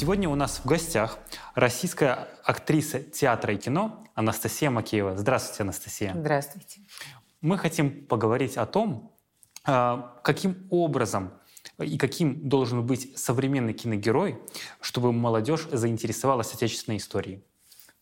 Сегодня у нас в гостях российская актриса театра и кино Анастасия Макеева. Здравствуйте, Анастасия. Здравствуйте. Мы хотим поговорить о том, а, каким образом и каким должен быть современный киногерой, чтобы молодежь заинтересовалась отечественной историей.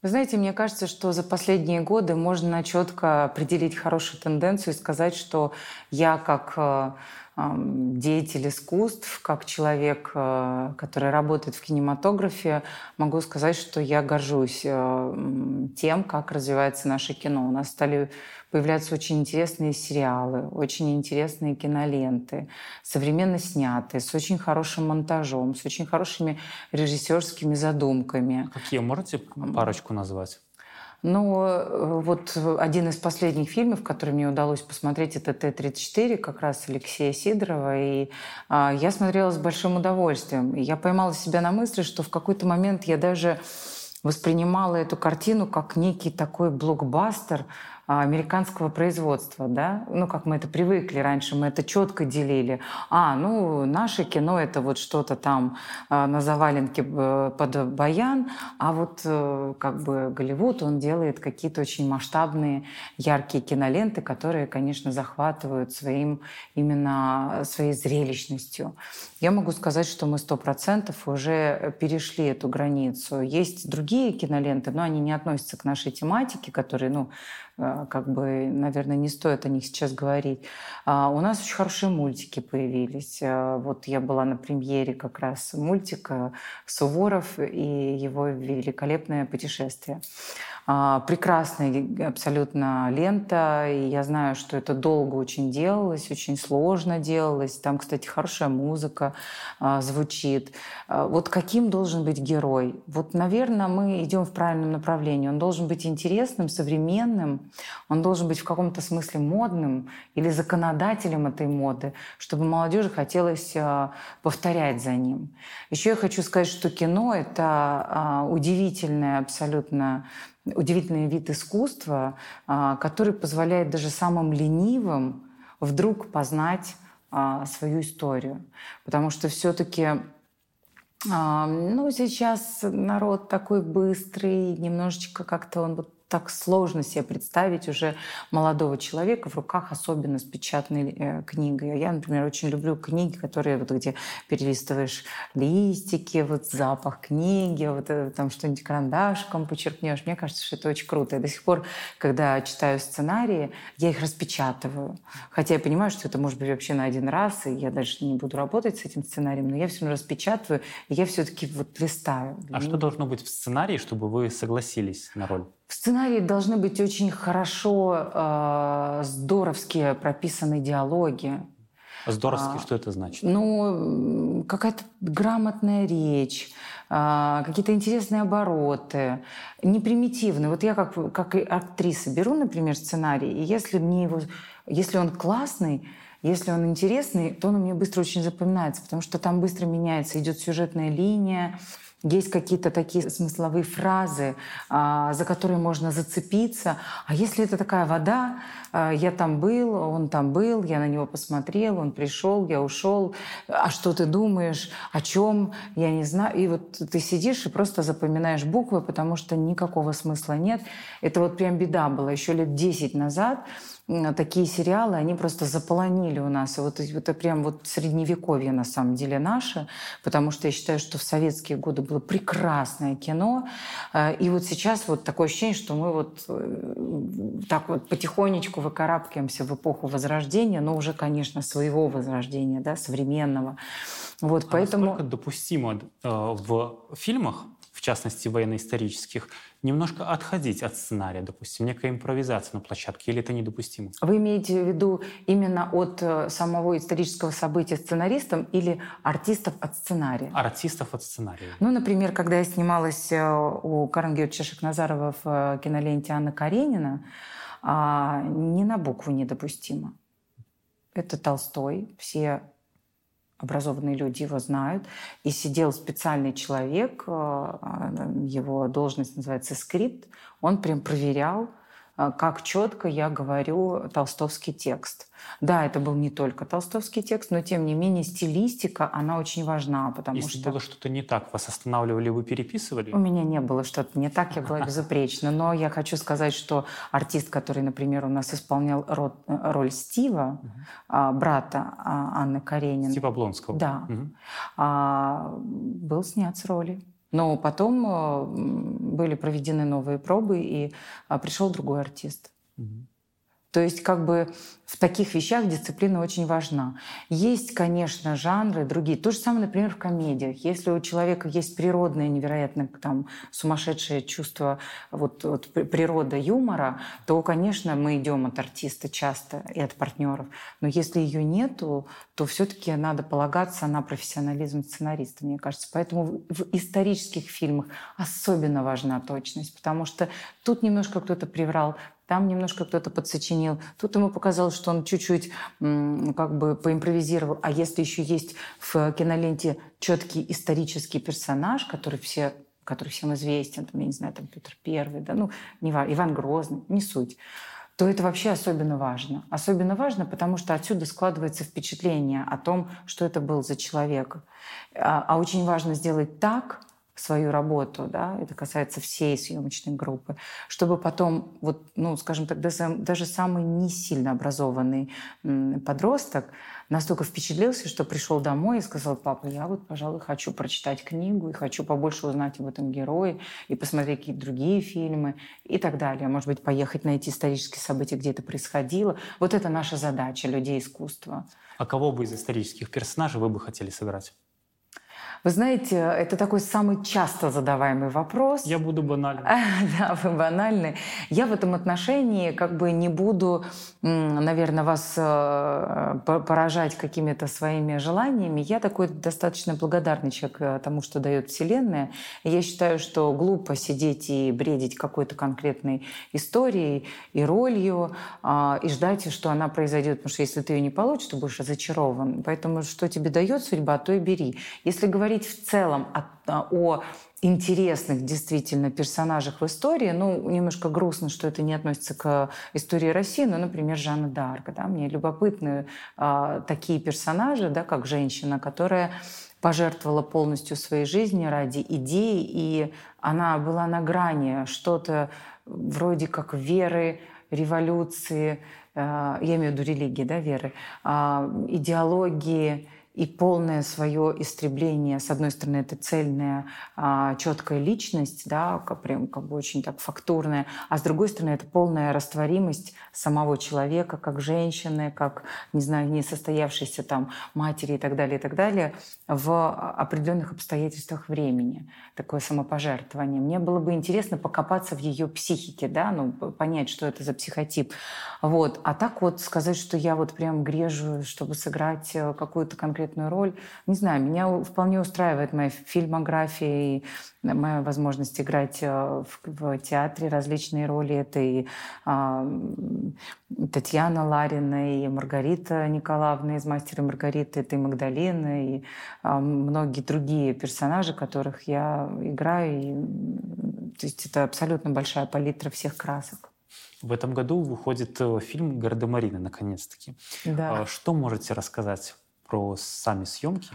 Вы знаете, мне кажется, что за последние годы можно четко определить хорошую тенденцию и сказать, что я как э, деятель искусств, как человек, э, который работает в кинематографе, могу сказать, что я горжусь э, тем, как развивается наше кино. У нас стали появляются очень интересные сериалы, очень интересные киноленты, современно снятые, с очень хорошим монтажом, с очень хорошими режиссерскими задумками. Какие можете парочку назвать? Ну, э, вот один из последних фильмов, который мне удалось посмотреть, это Т-34, как раз Алексея Сидорова. И а, я смотрела с большим удовольствием. И я поймала себя на мысли, что в какой-то момент я даже воспринимала эту картину как некий такой блокбастер, американского производства, да, ну, как мы это привыкли раньше, мы это четко делили. А, ну, наше кино — это вот что-то там а, на заваленке э, под баян, а вот э, как бы Голливуд, он делает какие-то очень масштабные, яркие киноленты, которые, конечно, захватывают своим именно своей зрелищностью. Я могу сказать, что мы сто процентов уже перешли эту границу. Есть другие киноленты, но они не относятся к нашей тематике, которые, ну, как бы, наверное, не стоит о них сейчас говорить. А у нас очень хорошие мультики появились. Э, вот я была на премьере как раз мультика «Суворов» и его великолепное путешествие. А, прекрасная абсолютно лента, и я знаю, что это долго очень делалось, очень сложно делалось. Там, кстати, хорошая музыка а, звучит. А, вот каким должен быть герой? Вот, наверное, мы идем в правильном направлении. Он должен быть интересным, современным, он должен быть в каком-то смысле модным или законодателем этой моды, чтобы молодежи хотелось повторять за ним. Еще я хочу сказать, что кино — это удивительное абсолютно удивительный вид искусства, а, который позволяет даже самым ленивым вдруг познать а, свою историю. Потому что все-таки а, ну, сейчас народ такой быстрый, немножечко как-то он вот так сложно себе представить уже молодого человека в руках, особенно с печатной э, книгой. Я, например, очень люблю книги, которые вот где перелистываешь листики, вот запах книги, вот это, там что-нибудь карандашком почерпнешь. Мне кажется, что это очень круто. Я до сих пор, когда читаю сценарии, я их распечатываю. Хотя я понимаю, что это может быть вообще на один раз, и я даже не буду работать с этим сценарием, но я все равно распечатываю, и я все-таки вот листаю. А что должно быть в сценарии, чтобы вы согласились на роль? В сценарии должны быть очень хорошо, э, здоровские прописаны диалоги. Здоровски, а, что это значит? Ну, какая-то грамотная речь, а, какие-то интересные обороты, не примитивные. Вот я как, как актриса беру, например, сценарий, и если мне его, если он классный, если он интересный, то он у меня быстро очень запоминается, потому что там быстро меняется, идет сюжетная линия, есть какие-то такие смысловые фразы, а, за которые можно зацепиться. А если это такая вода, а, я там был, он там был, я на него посмотрел, он пришел, я ушел. А что ты думаешь? О чем? Я не знаю. И вот ты сидишь и просто запоминаешь буквы, потому что никакого смысла нет. Это вот прям беда была. Еще лет 10 назад такие сериалы, они просто заполонили у нас. И вот это прям вот средневековье на самом деле наше, потому что я считаю, что в советские годы было прекрасное кино. Э, и вот сейчас вот такое ощущение, что мы вот э, так вот потихонечку выкарабкаемся в эпоху Возрождения, но уже, конечно, своего Возрождения, да, современного. Вот, а поэтому... насколько допустимо э, в фильмах, частности военно-исторических, немножко отходить от сценария, допустим, некая импровизация на площадке, или это недопустимо? Вы имеете в виду именно от э, самого исторического события сценаристом или артистов от сценария? Артистов от сценария. Ну, например, когда я снималась э, у Карен Георгиевича Шахназарова в э, киноленте Анна Каренина, а, ни на букву недопустимо. Это Толстой, все образованные люди его знают. И сидел специальный человек, э, его должность называется скрипт, он прям проверял э, как четко я говорю толстовский текст. Да, это был не только толстовский текст, но тем не менее стилистика, она очень важна, потому Если что... было что-то не так, вас останавливали, вы переписывали? У меня не было что-то не так, я была безупречна. Но я хочу сказать, что артист, который, например, у нас исполнял роль, роль Стива, угу. брата а, Анны Карениной. Стива Облонского. Да. Угу. Был снят с роли. Но потом э, были проведены новые пробы, и а, пришел другой артист. Угу. То есть как бы в таких вещах дисциплина очень важна. Есть, конечно, жанры другие. То же самое, например, в комедиях. Если у человека есть природное, невероятно там, сумасшедшее чувство вот, вот, природа юмора, то, конечно, мы идем от артиста часто и от партнеров. Но если ее нету, то все-таки надо полагаться на профессионализм сценариста, мне кажется. Поэтому в исторических фильмах особенно важна точность, потому что тут немножко кто-то приврал, там немножко кто-то подсочинил. Тут ему показалось, что он чуть-чуть как бы поимпровизировал. А если еще есть в киноленте четкий исторический персонаж, который все который всем известен, там, я не знаю, там Петр Первый, да, ну, не важно, Иван Грозный, не суть, то это вообще особенно важно. Особенно важно, потому что отсюда складывается впечатление о том, что это был за человек. А, а очень важно сделать так, свою работу, да, это касается всей съемочной группы, чтобы потом, вот, ну, скажем так, даже самый не сильно образованный подросток настолько впечатлился, что пришел домой и сказал, папа, я вот, пожалуй, хочу прочитать книгу и хочу побольше узнать об этом герое и посмотреть какие-то другие фильмы и так далее. Может быть, поехать на эти исторические события, где это происходило. Вот это наша задача людей искусства. А кого бы из исторических персонажей вы бы хотели сыграть? Вы знаете, это такой самый часто задаваемый вопрос. Я буду банальным. Да, вы банальны. Я в этом отношении как бы не буду, наверное, вас э, поражать какими-то своими желаниями. Я такой достаточно благодарный человек э, тому, что дает Вселенная. я считаю, что глупо сидеть и бредить какой-то конкретной историей и ролью, а, и ждать, что она произойдет. Потому что если ты ее не получишь, ты будешь разочарован. Поэтому что тебе дает судьба, то и бери. Если говорить говорить в целом о, о интересных действительно персонажах в истории. Ну, немножко грустно, что это не относится к истории России, но, например, Жанна Д'Арк. Да? Мне любопытны э, такие персонажи, да, как женщина, которая пожертвовала полностью своей жизни ради идеи, и она была на грани что-то вроде как веры, революции, э, я имею в виду религии, да, веры, э, идеологии, и полное свое истребление. С одной стороны, это цельная, а, четкая личность, да, прям как бы очень так фактурная, а с другой стороны, это полная растворимость самого человека, как женщины, как, не знаю, несостоявшейся там матери и так далее, и так далее, в определенных обстоятельствах времени. Такое самопожертвование. Мне было бы интересно покопаться в ее психике, да, ну, понять, что это за психотип. Вот. А так вот сказать, что я вот прям грежу, чтобы сыграть э, какую-то конкретную конкретную роль. Не знаю, меня вполне устраивает моя фильмография и моя возможность играть э, в, в театре различные роли. Это и а, Татьяна Ларина, и Маргарита Николаевна из «Мастера Маргариты», это и Магдалина, и а, многие другие персонажи, которых я играю. И, то есть это абсолютно большая палитра всех красок. В этом году выходит э, фильм «Гардемарины», наконец-таки. Да. А что можете рассказать про сами съемки?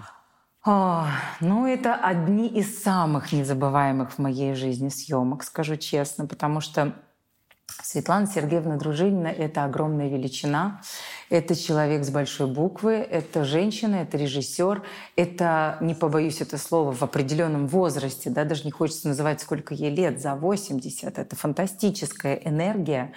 О, ну, это одни из самых незабываемых в моей жизни съемок, скажу честно, потому что Светлана Сергеевна Дружинина – это огромная величина. Это человек с большой буквы, это женщина, это режиссер, это, не побоюсь это слова, в определенном возрасте, да, даже не хочется называть, сколько ей лет, за 80. Это фантастическая энергия,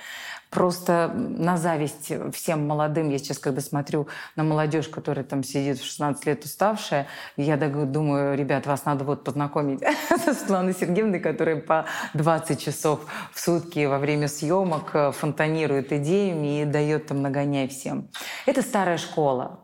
просто на зависть всем молодым. Я сейчас, когда смотрю на молодежь, которая там сидит в 16 лет уставшая, я думаю, ребят, вас надо вот познакомить со Светланой Сергеевной, которая по 20 часов в сутки во время съемок э, фонтанирует идеями и дает там нагоняй всем. Это старая школа.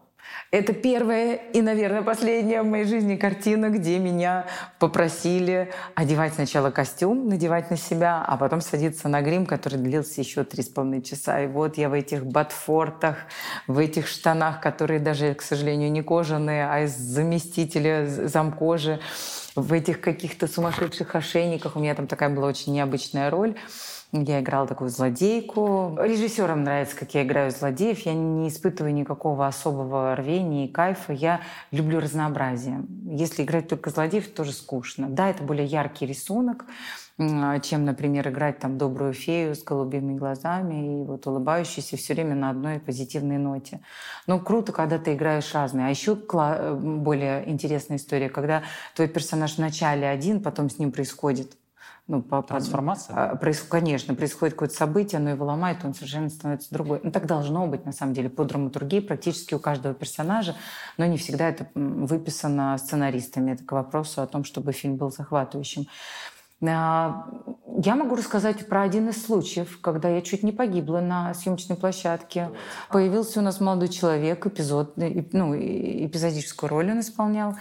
Это первая и, наверное, последняя в моей жизни картина, где меня попросили одевать сначала костюм, надевать на себя, а потом садиться на грим, который длился еще три с половиной часа. И вот я в этих ботфортах, в этих штанах, которые даже, к сожалению, не кожаные, а из заместителя замкожи, в этих каких-то сумасшедших ошейниках. У меня там такая была очень необычная роль. Я играла такую злодейку. Режиссерам нравится, как я играю злодеев. Я не испытываю никакого особого рвения и кайфа. Я люблю разнообразие. Если играть только злодеев, тоже скучно. Да, это более яркий рисунок, чем, например, играть там добрую фею с голубыми глазами и вот улыбающейся все время на одной позитивной ноте. Но круто, когда ты играешь разные. А еще более интересная история, когда твой персонаж вначале один, потом с ним происходит ну, по, Трансформация? А, происходит, конечно, происходит какое-то событие, оно его ломает, он совершенно становится другой. Ну, так должно быть, на самом деле, по драматургии практически у каждого персонажа, но не всегда это выписано сценаристами. Это к вопросу о том, чтобы фильм был захватывающим. А, я могу рассказать про один из случаев, когда я чуть не погибла на съемочной площадке. Появился у нас молодой человек, эпизод, ну, эпизодическую роль он исполнял.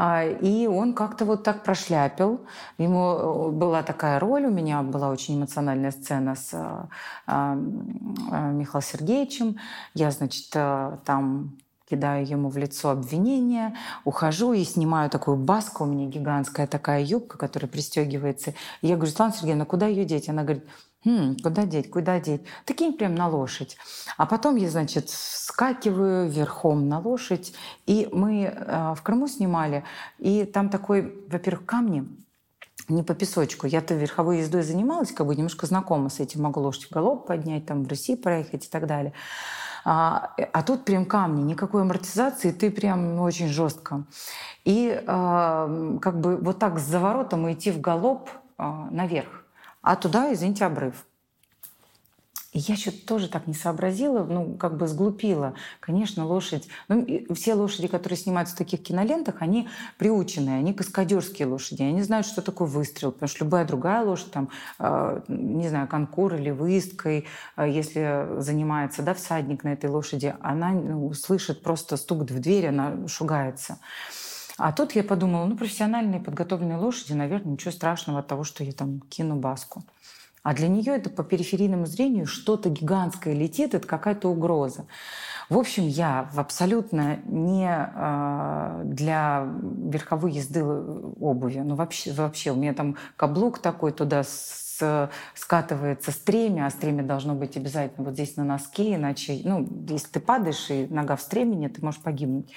А, и он как-то вот так прошляпил. Ему э, была такая роль, у меня была очень эмоциональная сцена с э, а, Михаилом Сергеевичем. Я, значит, э, там кидаю ему в лицо обвинение, ухожу и снимаю такую баску, у меня гигантская такая юбка, которая пристегивается. Я говорю, Светлана Сергеевна, куда ее деть? Она говорит, Хм, куда деть, куда деть? Да кинь прям на лошадь. А потом я, значит, скакиваю верхом на лошадь. И мы э, в Крыму снимали. И там такой, во-первых, камни, не по песочку. Я-то верховой ездой занималась, как бы немножко знакома с этим. Могу лошадь в голоб поднять, там в России проехать и так далее. А, а тут прям камни, никакой амортизации, ты прям очень жестко. И э, как бы вот так с заворотом идти в голоб э, наверх а туда, извините, обрыв. И я что-то тоже так не сообразила, ну, как бы сглупила. Конечно, лошадь... Ну, все лошади, которые снимаются в таких кинолентах, они приученные, они каскадерские лошади. Они знают, что такое выстрел, потому что любая другая лошадь, там, э, не знаю, конкур или выездкой, э, если занимается, да, всадник на этой лошади, она ну, слышит просто стук в дверь, она шугается. А тут я подумала, ну, профессиональные подготовленные лошади, наверное, ничего страшного от того, что я там кину баску. А для нее это по периферийному зрению что-то гигантское летит, это какая-то угроза. В общем, я в абсолютно не э, для верховой езды обуви. Ну, вообще, вообще, у меня там каблук такой туда с, скатывается стремя, а стремя должно быть обязательно вот здесь на носке, иначе, ну, если ты падаешь и нога в стремени, ты можешь погибнуть.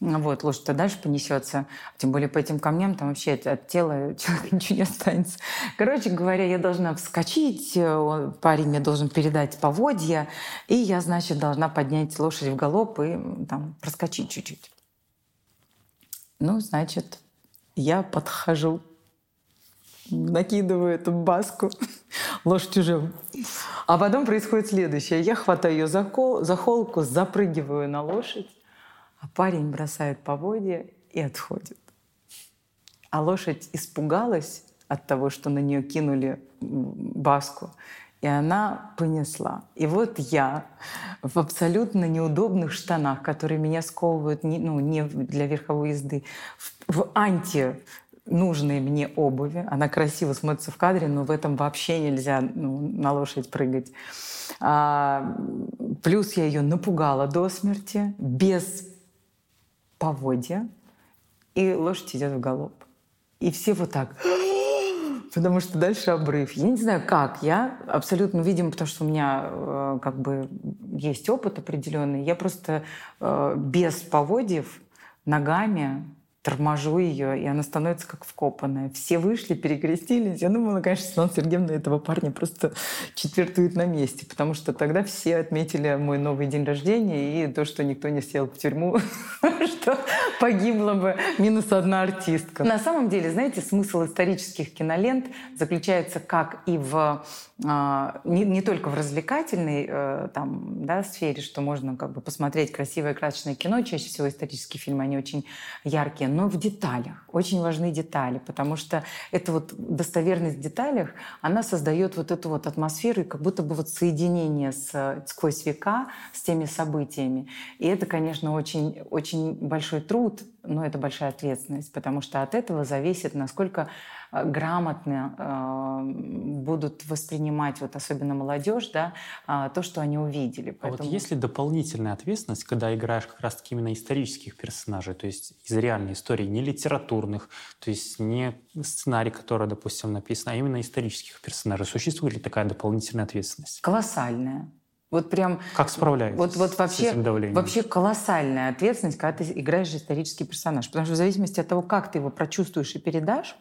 Вот, лошадь-то дальше понесется. Тем более по этим камням там вообще от тела человека ничего не останется. Короче говоря, я должна вскочить, э, парень мне должен передать поводья, и я, значит, должна поднять лошадь в галоп и там проскочить чуть-чуть. Ну, значит, я подхожу, накидываю эту баску, лошадь уже... А потом происходит следующее. Я хватаю ее за, кол, за холку, запрыгиваю на лошадь, а парень бросает поводья и отходит. А лошадь испугалась от того, что на нее кинули баску, и она понесла. И вот я в абсолютно неудобных штанах, которые меня сковывают не, ну, не для верховой езды, в, в анти нужной мне обуви. Она красиво смотрится в кадре, но в этом вообще нельзя ну, на лошадь прыгать. А, плюс я ее напугала до смерти, без поводья, и лошадь идет в галоп. И все вот так потому что дальше обрыв. Я не знаю, как. Я абсолютно, видимо, потому что у меня э, как бы есть опыт определенный. Я просто э, без поводьев ногами торможу ее, и она становится как вкопанная. Все вышли, перекрестились. Я думала, конечно, Светлана Сергеевна этого парня просто четвертует на месте, потому что тогда все отметили мой новый день рождения и то, что никто не сел в тюрьму, что погибла бы минус одна артистка. На самом деле, знаете, смысл исторических кинолент заключается как и в а, не, не только в развлекательной э, там, да, сфере, что можно как бы посмотреть красивое красочное кино, чаще всего исторические фильмы, они очень яркие, но в деталях. Очень важны детали, потому что эта вот достоверность в деталях, она создает вот эту вот атмосферу и как будто бы вот соединение с, сквозь века с теми событиями. И это, конечно, очень, очень большой труд, но это большая ответственность, потому что от этого зависит, насколько грамотно э, будут воспринимать, вот особенно молодежь, да, э, то, что они увидели. Поэтому... А вот есть ли дополнительная ответственность, когда играешь как раз-таки именно исторических персонажей, то есть из реальной истории, не литературных, то есть не сценарий, который, допустим, написан, а именно исторических персонажей? Существует ли такая дополнительная ответственность? Колоссальная. Вот прям... Как справляетесь вот, вот вообще, с этим давлением? Вообще колоссальная ответственность, когда ты играешь исторический персонаж. Потому что в зависимости от того, как ты его прочувствуешь и передашь,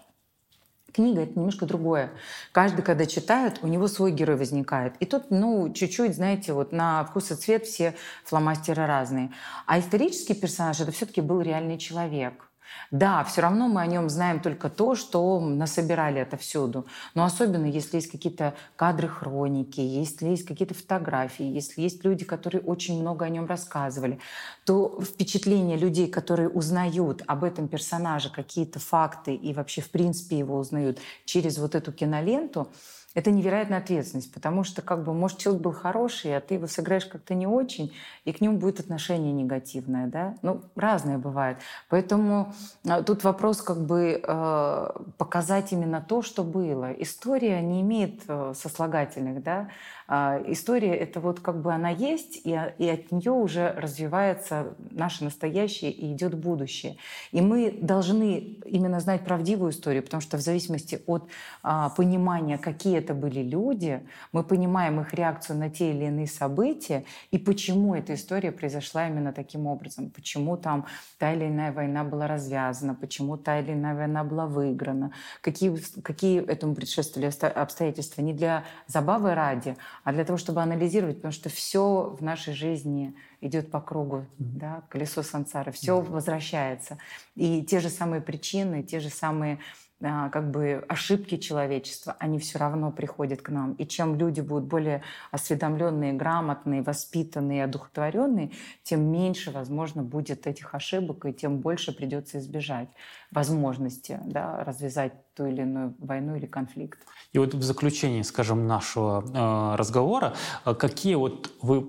Книга — это немножко другое. Каждый, когда читает, у него свой герой возникает. И тут, ну, чуть-чуть, знаете, вот на вкус и цвет все фломастеры разные. А исторический персонаж — это все таки был реальный человек. Да, все равно мы о нем знаем только то, что насобирали отовсюду. Но особенно, если есть какие-то кадры хроники, если есть какие-то фотографии, если есть люди, которые очень много о нем рассказывали, то впечатление людей, которые узнают об этом персонаже какие-то факты и вообще в принципе его узнают через вот эту киноленту, это невероятная ответственность, потому что, как бы, может, человек был хороший, а ты его сыграешь как-то не очень, и к нему будет отношение негативное, да? Ну, разное бывает. Поэтому а, тут вопрос, как бы, э, показать именно то, что было. История не имеет э, сослагательных, да? А, история — это вот как бы она есть, и, и от нее уже развивается наше настоящее и идет будущее. И мы должны именно знать правдивую историю, потому что в зависимости от а, понимания, какие это были люди, мы понимаем их реакцию на те или иные события и почему эта история произошла именно таким образом, почему там та или иная война была развязана, почему та или иная война была выиграна, какие, какие этому предшествовали обстоятельства не для забавы ради, а для того, чтобы анализировать, потому что все в нашей жизни идет по кругу, mm-hmm. да, колесо сансары, все mm-hmm. возвращается. И те же самые причины, те же самые как бы ошибки человечества, они все равно приходят к нам. И чем люди будут более осведомленные, грамотные, воспитанные, одухотворенные, тем меньше, возможно, будет этих ошибок, и тем больше придется избежать возможности да, развязать ту или иную войну или конфликт. И вот в заключении, скажем, нашего э, разговора, э, какие вот вы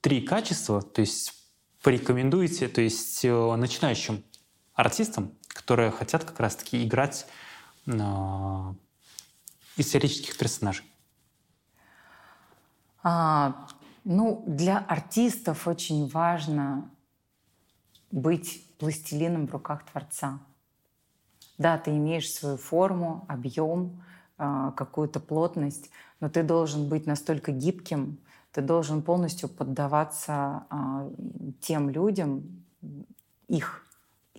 три качества, то есть порекомендуете, то есть э, начинающим артистам, которые хотят как раз-таки играть исторических персонажей? А, ну, для артистов очень важно быть пластилином в руках Творца. Да, ты имеешь свою форму, объем, а, какую-то плотность, но ты должен быть настолько гибким, ты должен полностью поддаваться а, тем людям, их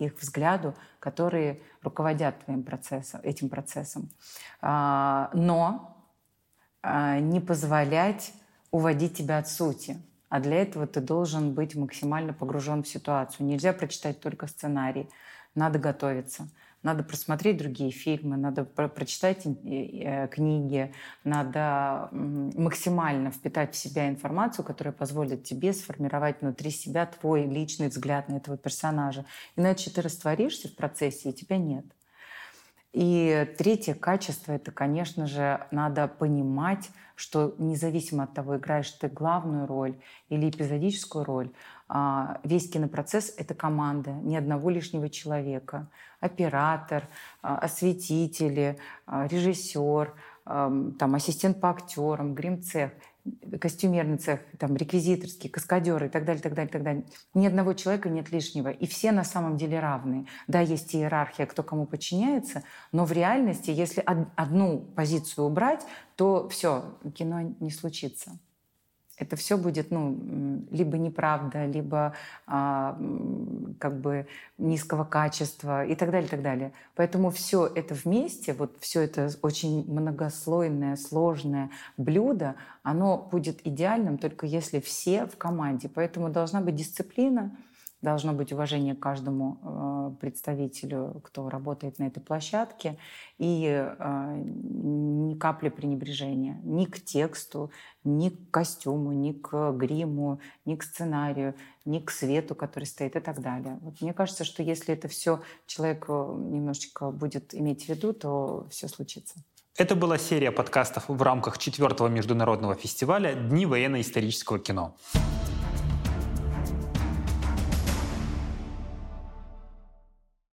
их взгляду, которые руководят твоим процессом, этим процессом. А, но а, не позволять уводить тебя от сути. А для этого ты должен быть максимально погружен в ситуацию. Нельзя прочитать только сценарий. Надо готовиться. Надо просмотреть другие фильмы, надо про прочитать э, книги, надо максимально впитать в себя информацию, которая позволит тебе сформировать внутри себя твой личный взгляд на этого персонажа. Иначе ты растворишься в процессе, и тебя нет. И третье качество — это, конечно же, надо понимать, что независимо от того, играешь ты главную роль или эпизодическую роль, а, весь кинопроцесс — это команда, ни одного лишнего человека. Оператор, а, осветители, а, режиссер, там, ассистент по актерам, грим-цех — костюмерный цех, там, реквизиторский, каскадеры и так далее, так далее, так далее. Ни одного человека нет лишнего. И все на самом деле равные. Да, есть иерархия, кто кому подчиняется, но в реальности, если одну позицию убрать, то все, кино не случится это все будет ну, либо неправда, либо а, как бы низкого качества и так далее, и так далее. Поэтому все это вместе, вот все это очень многослойное, сложное блюдо, оно будет идеальным только если все в команде. Поэтому должна быть дисциплина, должно быть уважение к каждому э, представителю, кто работает на этой площадке, и э, ни капли пренебрежения ни к тексту, ни к костюму, ни к гриму, ни к сценарию, ни к свету, который стоит и так далее. Вот мне кажется, что если это все человек немножечко будет иметь в виду, то все случится. Это была серия подкастов в рамках четвертого международного фестиваля «Дни военно-исторического кино».